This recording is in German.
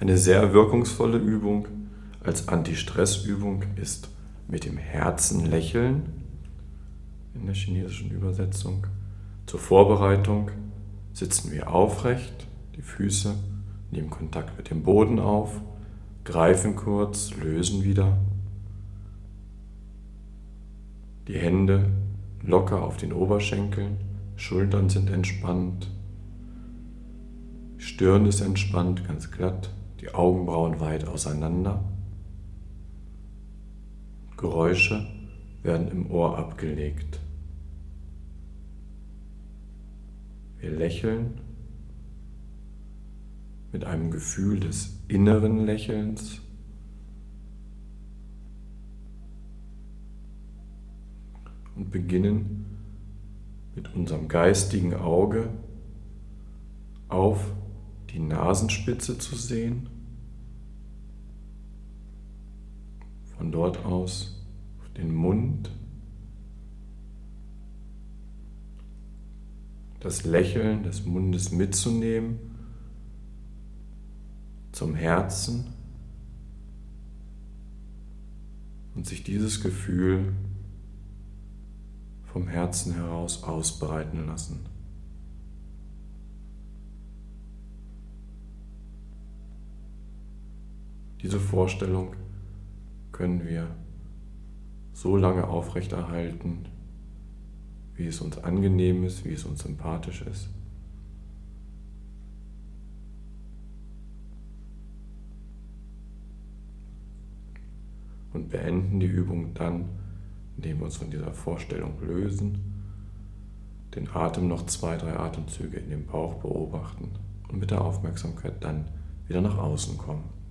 Eine sehr wirkungsvolle Übung als Anti-Stress-Übung ist mit dem Herzen lächeln in der chinesischen Übersetzung. Zur Vorbereitung sitzen wir aufrecht, die Füße nehmen Kontakt mit dem Boden auf, greifen kurz, lösen wieder. Die Hände locker auf den Oberschenkeln, Schultern sind entspannt, Stirn ist entspannt, ganz glatt, die Augenbrauen weit auseinander. Geräusche werden im Ohr abgelegt. Wir lächeln mit einem Gefühl des inneren Lächelns. Und beginnen mit unserem geistigen Auge auf die Nasenspitze zu sehen. Von dort aus auf den Mund. Das Lächeln des Mundes mitzunehmen zum Herzen und sich dieses Gefühl vom Herzen heraus ausbreiten lassen. Diese Vorstellung können wir so lange aufrechterhalten, wie es uns angenehm ist, wie es uns sympathisch ist. Und beenden die Übung dann, indem wir uns von dieser Vorstellung lösen, den Atem noch zwei, drei Atemzüge in dem Bauch beobachten und mit der Aufmerksamkeit dann wieder nach außen kommen.